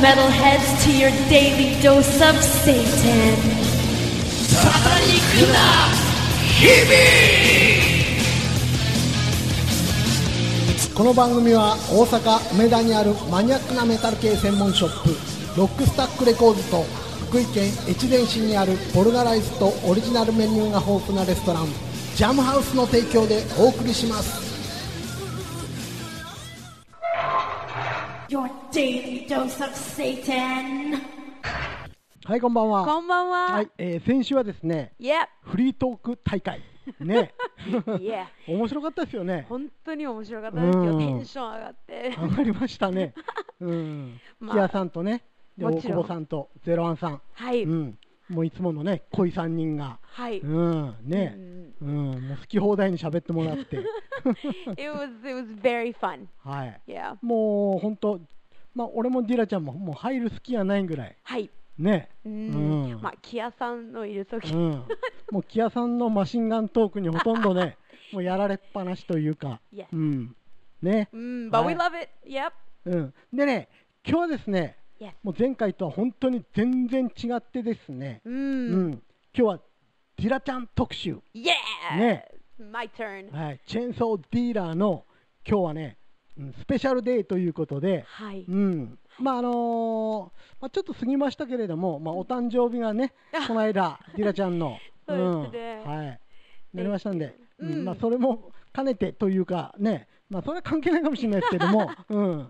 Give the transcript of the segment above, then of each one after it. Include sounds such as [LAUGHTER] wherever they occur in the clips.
Metalheads, to your daily dose of Satan. この番組は大阪梅田にあるマニアックなメタル系専門ショップロックスタックレコーズと福井県越前市にあるポルガライスとオリジナルメニューが豊富なレストランジャムハウスの提供でお送りします Your daily dose of Satan. はいこんばんはこんばんは。はい、えー先週はですね Yep. フリートーク大会ね [LAUGHS] Yeah. 面白かったですよね本当に面白かったですよ。うんテンション上がって。上がりましたね [LAUGHS] うんまあキアさんとねで大久保さんとゼロワンさんはい。うんもういつものね濃い3人がはい。うんねうんうん、もう好き放題に喋ってもらって、[LAUGHS] It was it was very fun. はい、Yeah. もう本当、まあ、俺もディラちゃんももう入る好きやないぐらい、はい。ね、ううんん。まあキアさんのいるときう。ん、もうキアさんのマシンガントークにほとんどね、[LAUGHS] もうやられっぱなしというか、Yes. うん、ね、うん。But we は love it. Yep. うん、でね、今日はですね.もう前回とは本当に全然違ってですね、う。うんん、今日はディラちゃん特集、Yeah. ね。My turn. はい、チェーンソーディーラーの今日はね、うんスペシャルデーということで、はい。うん、まああのーまあ、ちょっと過ぎましたけれども、まあ、お誕生日がね、[LAUGHS] この間、ディラちゃんの、[LAUGHS] そうん。はい、なりましたんで、うん。うん。まあ、それも兼ねてというか、ね、まあ、それは関係ないかもしれないですけども、[LAUGHS] うん、今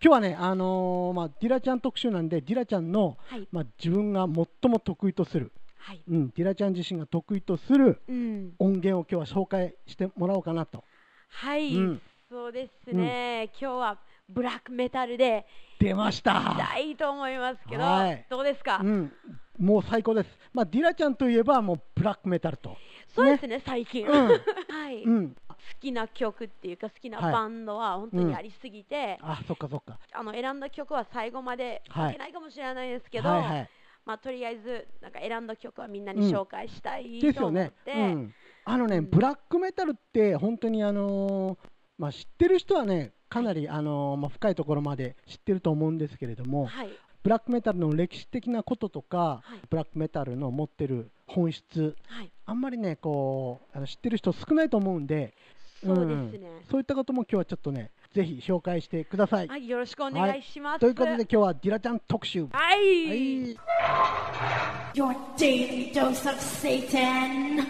日はね、あのーまあ、ディラちゃん特集なんで、ディラちゃんの、はい。まあ、自分が最も得意とする、はい。うん、ディラちゃん自身が得意とするうん。音源を今日は紹介してもらおうかなと。はいうん。そうですね。今日はブラックメタルで出ましたしたいと思いますけどはい、どうですか？うん、もう最高です。まあ、ディラちゃんといえば、もうブラックメタルと。そうですね、最近。うん [LAUGHS] はい、好うん。きな曲っていうか、好きなはいバンドは本当にありすぎて、あ、そっかそっか。あの選んだ曲は最後まではい書けないかもしれないですけど、はいはい。まあ、とりあえずなんか選んだ曲はみんなに紹介したいですよね。と思って、うん。あのね、うん。ブラックメタルって本当にあのーまあ知ってる人はね、かなりあのーまあ深いところまで知ってると思うんですけれども、はい、ブラックメタルの歴史的なこととか、はい。ブラックメタルの持ってる本質、はい、あんまりねこうあの知ってる人少ないと思うんで、そうですね、そういったことも今日はちょっとね、ぜひ紹介してください。はい、よろしくお願いします。ということで今日はディラちゃん特集。はい、はい。Your daily dose of Satan.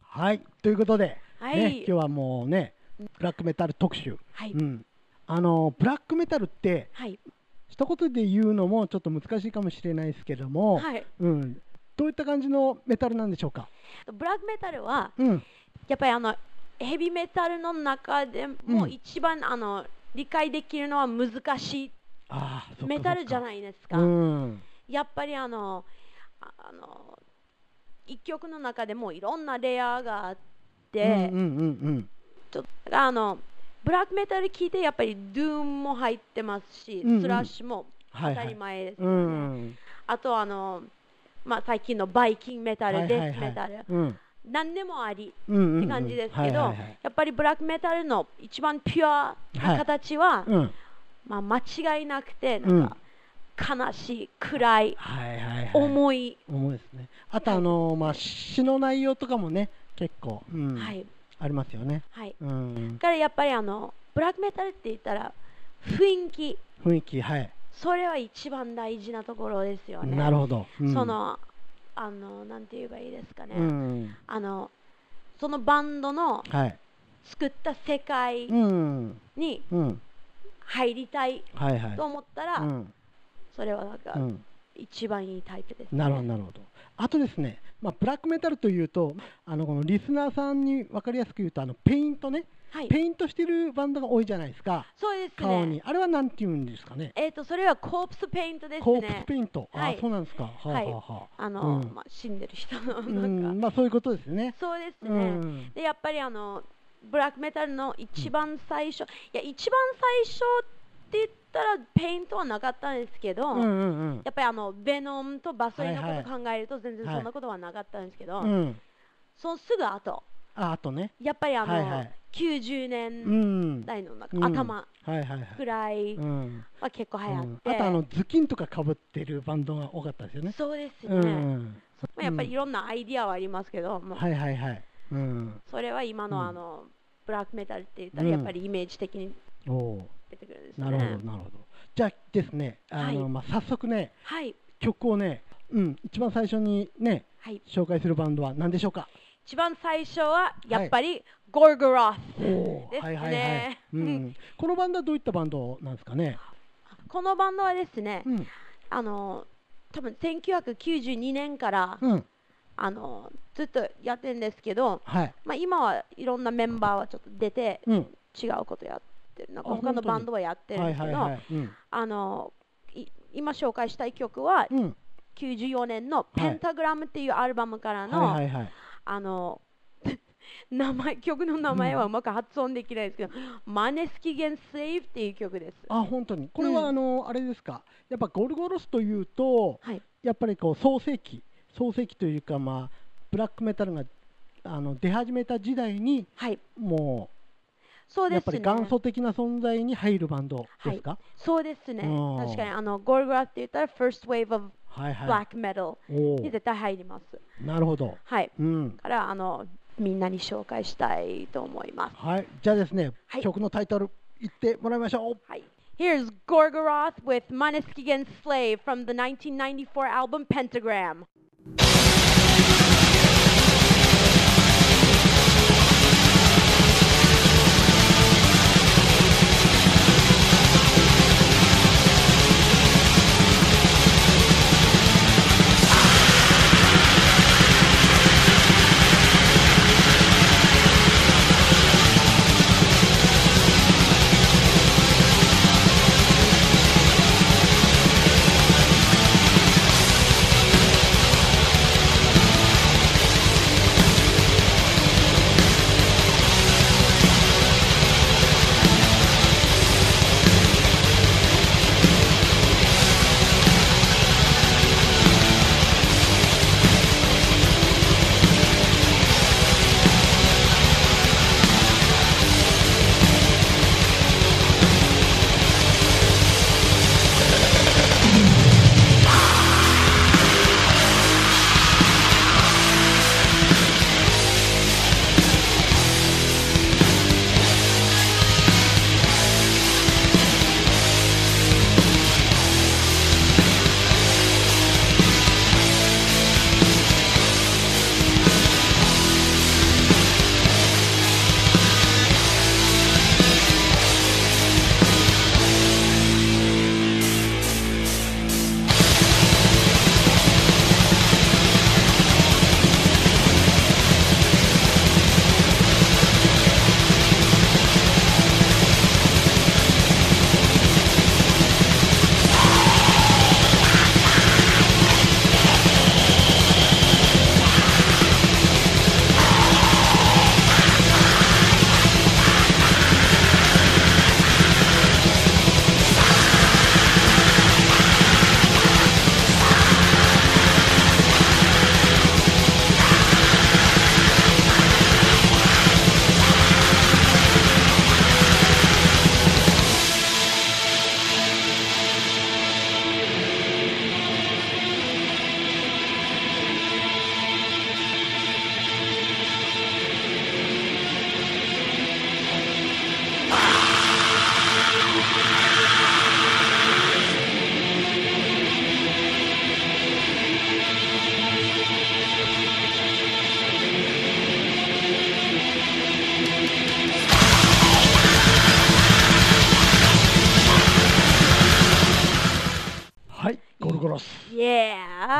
はい、ということで、はいね、今日はもうね、ブラックメタル特集。はいうん、あのブラックメタルって、はい、一言で言うのもちょっと難しいかもしれないですけども、はい、うん、どういった感じのメタルなんでしょうか？ブラックメタルはうん、やっぱりあのヘビメタルの中でもうん。一番、あの理解できるのは難しい。メタルじゃいないですか。うん、ややっぱりあのああの一曲の中でもいろんなレイヤーがあって、うんうんうんちょっとあのブラックメタル聞いてやっぱりドゥーンも入ってますし、うんうん。スラッシュも当たり前ですあとあの、まあ、最近のバイキングメタル、デスメタル、うん、何でもありって感じですけど、はいはいはい。やっぱりブラックメタルの一番ピュアな形は、うん、まあ、間違いなくてなんか、悲しい暗いはいはいはい。重い、重いですね。あとあのまあ詩の内容とかもね、結構、うん、はい。ありますよね。はい。うん。だ、からやっぱりあのブラックメタルって言ったら雰囲気。雰囲気はい。それは一番大事なところですよね。なるほど。うん。そのあのなんて言えばいいですかね、うん、あのそのバンドのはい。作った世界うん、にうん、入りたいと。思ったら、うん、それはなんかうん、一番いいタイプです、ね。なるほどなるほど。あとですね、まあブラックメタルというと、あのこのリスナーさんに分かりやすく言うとあのペイントね、はいペイントしてるバンドが多いじゃないですか。そうです顔に、ねあれはなんて言うんですかね。えっ、とそれは corpse paint ですね corpse paintト。はいあ、そうなんですか。はあ、はいはあはあ。あの、うんまあ、死んでる人のうなんか、ん、まあそういうことですね。そうですね、うんでやっぱりあのブラックメタルの一番最初、いや一番最初って言ったらペイントはなかったんですけど、うんうんうん。やっぱりあのベノムとバソリーのはいはいこと考えると全然そんなことはなかったんですけど、うん。そのすぐ後あ、あとね。やっぱりあの、はいはい90う年ん。代の頭くらいうん。は結構流行うん。って、あとあの頭巾とかかぶってるバンドが多かったですよね。そうですね、うんまあ、やっぱりいろんなアイディアはありますけど、はいはいはい。うん。それは今のうん。あの、ブラックメタルって言ったらうん。やっぱりイメージ的に出てくるんですなね。るほどなるほど。じゃあですねあの、はい。まあ、早速ねはい、曲をねうん。一番最初にねはい、紹介するバンドは何でしょうか？一番最初はやっぱりゴルゴロス、おですね。はいはいはい、うん、このバンドはどういったバンドなんですかね？このバンドはですね、うん。あの多分1992年から、うん。あのずっとやってるんですけど、はい。まあ、今はいろんなメンバーはちょっと出てうん。違うことやってる。なんかあ他のバンドはやってるんはいですけど、はいはいうん。あのい今紹介したい曲はうん。94年の「ペンタグラム」っていうアルバムからの、はいはいはい。あの名前曲の名前はうまく発音できないですけど「マネスキゲン・スレイブ」っていう曲です。あ本当に。これはうん。あの、あれですか？やっぱゴルゴロスというとはい、やっぱりこう創世期創世期というかまあブラックメタルがあの出始めた時代にはい、もそうですね。うやっぱり元祖的な存在に入るバンドですか、そうですね。うん。確かにあのゴルゴラって言ったら First Wave of はい、はい。Black Metal おに絶対入ります。おなるほど。はい。うん。だからあのみんなに紹介したいと思います。はいじゃあですね、はい曲のタイトル言ってもらいましょうはい。Here's Gorgoroth with Maneskigan Slave from the 1994 album Pentagram.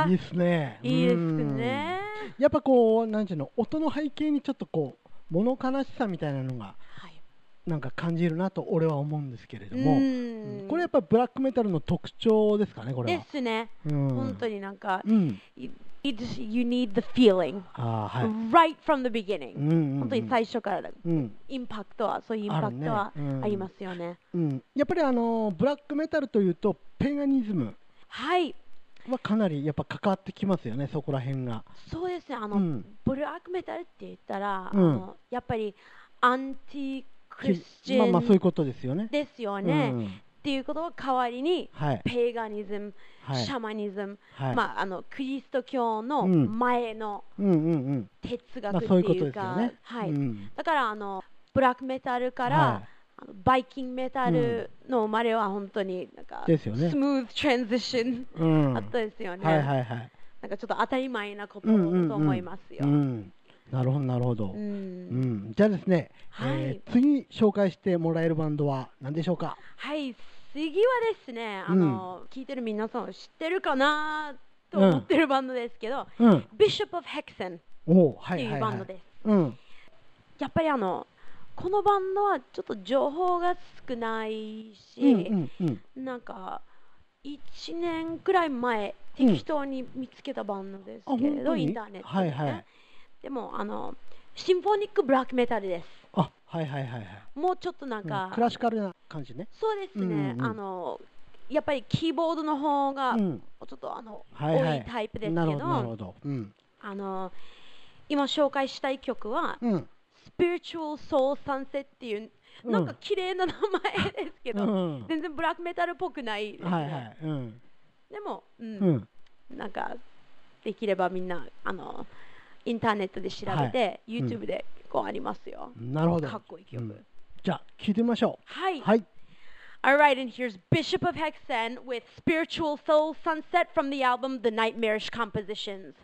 いいっすね。いいですうん。ね。やっぱこうなんていうの音の背景にちょっとこう物悲しさみたいなのがはい。なんか感じるなと俺は思うんですけれどうも、ん。これやっぱブラックメタルの特徴ですかねこれでは。すね。うん。本当になんか、うん、you, need the feeling. はい。right from the beginning、うんうんうん。本当に最初からだ。うん。インパクトはそういうインパクトはありますよね。うん、やっぱりあのブラックメタルというとペガニズム。はい、はかなりやっぱ関わってきますよねそこら辺が。そうですね。あの、うん。ブラックメタルって言ったら、うん。あのやっぱりアンティクリスチャン、まあまあそういうことですよね。ですよね、うん。っていうことを代わりに、はい。ペーガニズム、はい。シャマニズム、はい。まあ、あのクリスト教のうん。前の。哲学っていうか、だからあのブラックメタルから、はあのバイキングメタルの生まれは本当になんか、ですよねスムーズトランジションうん。あったですよね、はいはいはい。なんかちょっと当たり前なことうんうんうんだと思いますよ。うん。なるほどなるほど。ううんん。じゃあですね、はいえー次紹介してもらえるバンドは何でしょうか？はい、次はですね、あの、聞いてる皆さんは知ってるかなと思ってるバンドですけど、うん。Bishop of Hexen っていうはい。バンドです。うん。やっぱりあの、このバンドはちょっと情報が少ないし、うんうんうん。なんか、1年くらい前、うん適当に見つけたバンドですあけれど、インターネットで、ねはいはいでも、あの、シンフォニックブラックメタルです。あはいはいはいはい。もうちょっとなんか、うんクラシカルな感じね。そうですね、うんうんあのやっぱりキーボードの方がうん。ちょっとあの、はいはい多いタイプですけどなるほどなるほど。うん。あの今紹介したい曲は、うん。Spiritual Soul Sunset っていう、うんなんか綺麗な名前ですけど、うん全然ブラックメタルっぽくないですね、はいはい。うん。でも、うんうん。なんかできればみんなあのインターネットで調べて、い YouTube でこうありますよ、なるほど。かっこいい曲、うんじゃあ聞いてみましょはい、う。はい。Alright, and here's Bishop of Hexen with Spiritual Soul Sunset from the album The Nightmarish Compositions.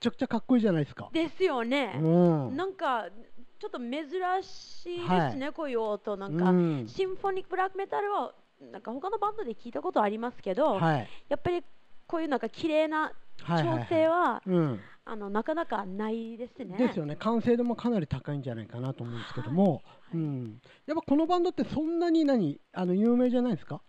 ちゃくちゃかっこいいじゃないですか。ですよね。うん。なんかちょっと珍しいですね、はこういう音。なんか、うんシンフォニックブラックメタルはなんか他のバンドで聞いたことありますけど、はい。やっぱりこういうなんか綺麗なはいはいはい調整は、うん。あのなかなかないですね。ですよね。完成度もかなり高いんじゃないかなと思うんですけども、うん。やっぱこのバンドってそんなに何あの有名じゃないですか？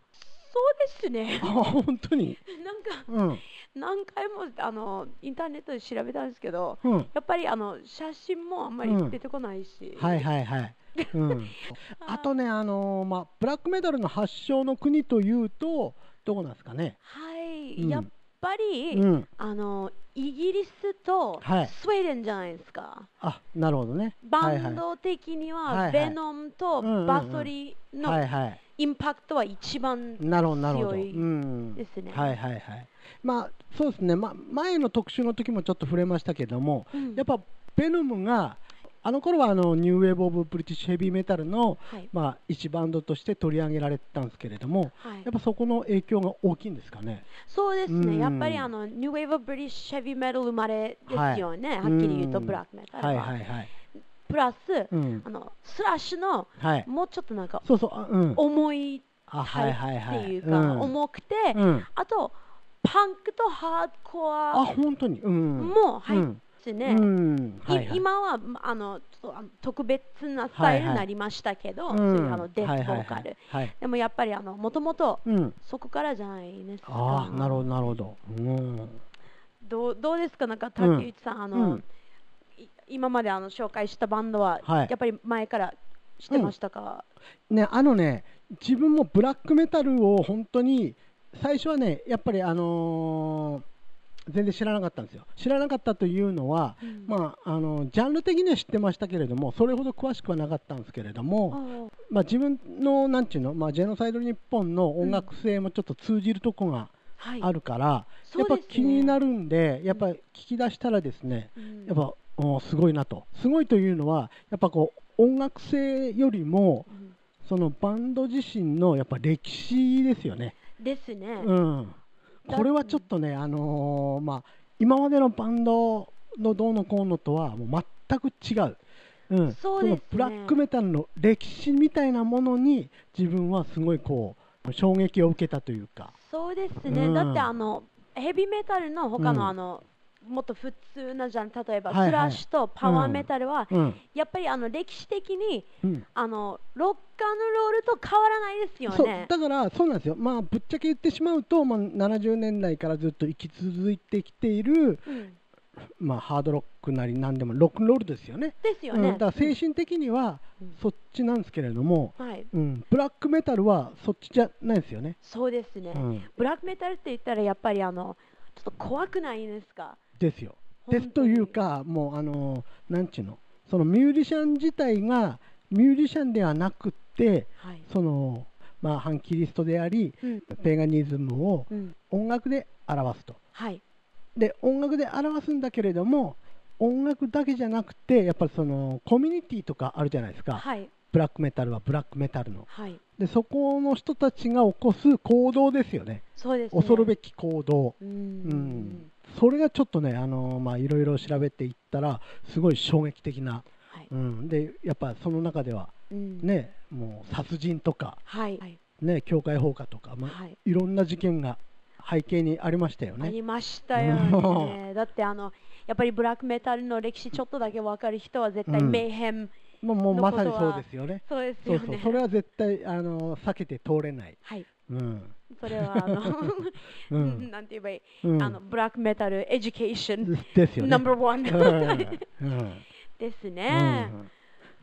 そうですねあ。本当に？[LAUGHS] なんかうん。何回もあのインターネットで調べたんですけど、うん。やっぱりあの写真もあんまり出てこないし、はいはいはい。うん。[LAUGHS] あとね、あのーまあ、ブラックメタルの発祥の国というと、どこなんですかね。はい、うんやっぱり、うん。あのイギリスとはいスウェーデンじゃないですか。あ、なるほどね。バンド的にはいははいベノムとバソリのはいはい。インパクトは一番。強いうん。ですね。はいはいはい。まあ、そうですね。まあ、前の特集の時もちょっと触れましたけども、うんやっぱ、ベノムが、あの頃はあの New Wave of British Heavy Metal の、はいまあ、一バンドとして取り上げられてたんですけれども、はいやっぱそこの影響が大きいんですかね。そうですね、うんやっぱりあの New Wave British Heavy Metal 生まれですよね、はっきり言うと、んブラックメタルは。はいはいはい。プラス、うんあのスラッシュのはい。もうちょっとなんかそうそう、あうん。重いあ、タイはいはいはい。プっていうか、ん重くて、うん。あとパンクとハードコあ、ア本当に？うん。も入ってうね、ん。はいはいい今はあのちょっとあの特別なスタイルになりましたけど、うんそういうあのデスボーカル、はいはいはいはい。でもやっぱりあのもともとうん。そこからじゃないですか。ああ、なるほどなるほど。うん。どうどうですか、なんか竹内さん、あの今まであの紹介したバンドは、はい。やっぱり前から知ってましたか、ね、あのね、自分もブラックメタルを本当に、最初はね、やっぱりあのー全然知らなかったんですよ。知らなかったというのは、うん。まあ、あのジャンル的には知ってましたけれども、それほど詳しくはなかったんですけれども、あまあ、自分の、なんちゅうの、まあ、ジェノサイド日本の音楽性もちょっと通じるとこがはい、あるから、そうですね。やっぱ気になるんで、やっぱ聞き出したらですね、うん。やっぱ、おすごいなと。すごいというのは、やっぱこう、音楽性よりも、うんそのバンド自身のやっぱ歴史ですよね。ですね、うん。これはちょっとね、あのーまあ、今までのバンドのどうのこうのとはもう全く違う。うん、そうですねのブラックメタルの歴史みたいなものに自分はすごいこう衝撃を受けたというか。そうですね、うんだってあのヘビーメタルの他うんのあの、もっと普通なジャンル例えば、はいはい。スラッシュとパワーメタルは、うん。やっぱりあの歴史的にうん。あのロッカーのロールと変わらないですよね。だから、そうなんですよ、まあ、ぶっちゃけ言ってしまうと、まあ、70年代からずっと生き続いてきている、うん。まあ、ハードロックなりなんでもロックンロールですよね。ですよね。うん、だから精神的にはうん。そっちなんですけれども、はい、うん、ブラックメタルはそっちじゃないですよね。そうですね、うん、ブラックメタルって言ったらやっぱりあのちょっと怖くないですか？ですよ。ですというか、もう、あのなんちゅうの、そのミュージシャン自体がミュージシャンではなくって、はい、そのまあ、反キリストであり、うん。ペガニズムをうん、音楽で表すと。はい、で音楽で表すんだけれども音楽だけじゃなくてやっぱりそのコミュニティとかあるじゃないですか、はい、ブラックメタルはブラックメタルの。はい、でそこの人たちが起こす行動ですよね。そうですね。恐るべき行動、う、うんん、それがちょっとねあのまあいろいろ調べていったらすごい衝撃的な、はい、うん、でやっぱその中ではうん、ねもう殺人とかはい、はい、ね教会放火とか、まあはい。いろんな事件が背景にありましたよね。ありましたよね。だってあのやっぱりブラックメタルの歴史ちょっとだけ分かる人は絶対うん。メイヘム、もうもうのまさにそうですよね。そうですよね。そうそう、それは絶対あの避けて通れない。はい、うん。それはあの、うん。[LAUGHS] なんて言えばいい、うん。あの Black Metal Education ですよね。ナンバーワンうん。うん。ですうん。ね。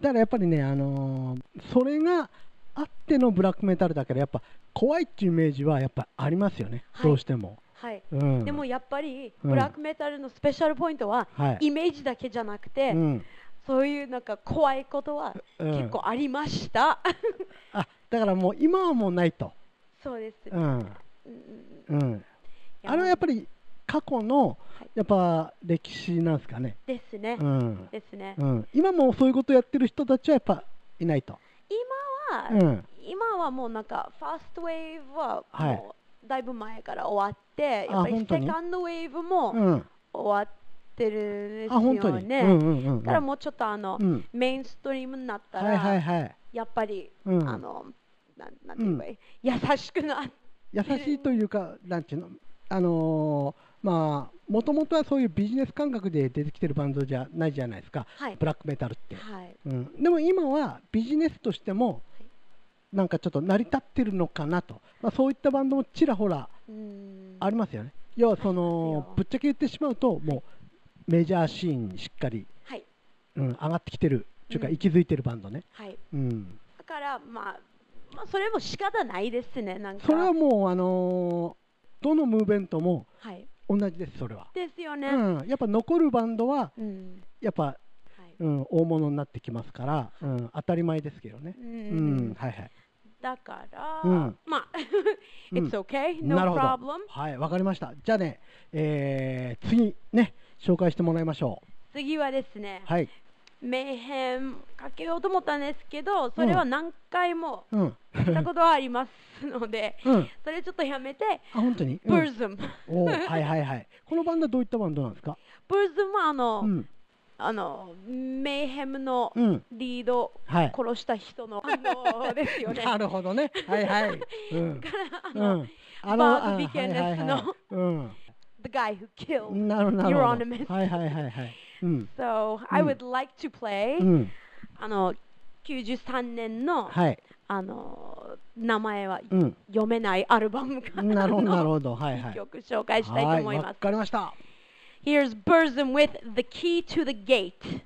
だからやっぱりね、あのーそれがあってのブラックメタルだから、やっぱ怖いっていうイメージはやっぱありますよね、はい。どうしても。はい。うん、でもやっぱりうん。ブラックメタルの special point は、はい。イメージだけじゃなくて、うん。そういうなんか怖いことはうん。結構ありました。あだからもう今はもうないと。そうです。うん。うんあれはやっぱり過去のはい。やっぱ歴史なんですかね？ですね。うん。ですね。うん、今もそういうことやってる人たちはやっぱいないと。今は、うん。今はもうなんかファーストウェーブははい。もうだいぶ前から終わって、やっぱりセカンドウェーブもうん。終終わってるんですよね。うんうんうんうん。だからもうちょっとあの、うん。メインストリームになったら、はいはいはい。やっぱり、うん。あのなんなんて言えばいい、優しくな優しいというか、なんていうの、あのーまあ、もともとはそういうビジネス感覚で出てきてるバンドじゃないじゃないですか、はい。ブラックメタルって。はい。うん、でも今はビジネスとしても、なんかちょっと成り立ってるのかなと、まあ、そういったバンドもちらほらうん。ありますよね。要はそのよ。ぶっちゃけ言ってしまうと、もうメジャーシーンにしっかり、はい。うん、上がってきてる、というか、うん。息づいてるバンドね。はい。うん、だからまあまあそれも仕方ないですねなんか。それはもう、あのーどのムーブメントもはい。同じです、それは。ですよね、うん、やっぱ残るバンドは、うん。やっぱ、はい。うん、大物になってきますから、うん、当たり前ですけどね。ううん。ん、はいはい。だから、うん。まあうん。[LAUGHS] It's okay, no なるほど。problem. はい、わかりました。じゃあね、えー、次ね、紹介してもらいましょ次はですねう。、はい。メイヘンかけようと思ったんですけどそれは何回もうん。したことはありますので、うん。それちょっとやめて、あ、本当に？うん、ブルズム。はいはいはい。このバンドはどういったバンドなんですか？ブルズムはあの、うん。あのメイヘムのうん。リードをはい。殺した人の反応ですよね。[LAUGHS] なるほどね。はいはい。うん。[LAUGHS] からあうの、ん。あの、バーグビあケネスのはいはいはいうん。The guy who killed. Euronymous はいはいはいはい。うん。So, I would like to play、うん。あの93年の、はい。あの名前はうん。読めないアルバムからのなるほどなるほど。はいはい。曲紹介したいと思いはわます。かりました。Here's Burzum with The Key to the Gate.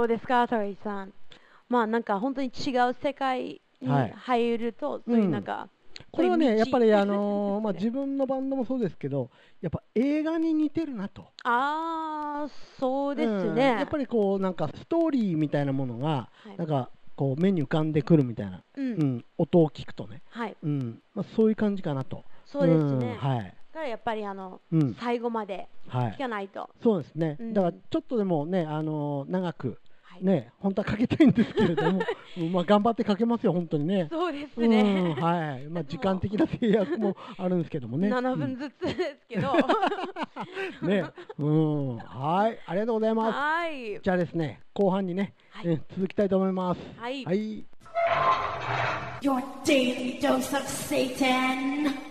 どうですか、トリーさん？まあなんか本当に違う世界にはい入ると、そういうなんか、これはね、やっぱり、あのー [LAUGHS] まあ、自分のバンドもそうですけど、やっぱ映画に似てるなと。ああ、そうですうんね。やっぱりこう、なんかストーリーみたいなものが、はいなんかこう目に浮かんでくるみたいな、うん、うん、音を聞くとね、はい、うんまあ、そういう感じかなと。そうですね。んはい。だからやっぱりあの、うん、最後まではい聞。かないと。そうですね。うんだからちょっとでもね、あのー長く、はい、ね、本当はかけたいんですけれども、[LAUGHS] うんまあ頑張ってかけますよ、本当にね。そうですうん、ね。はい。まあ時間的な制約もあるんですけどもね。7分ずつですけど。うんね。うん。はい。ありがとうございます。はい。じゃあですね、後半にね、はいえ続きたいと思います。はいはい。Your daily dose of Satan.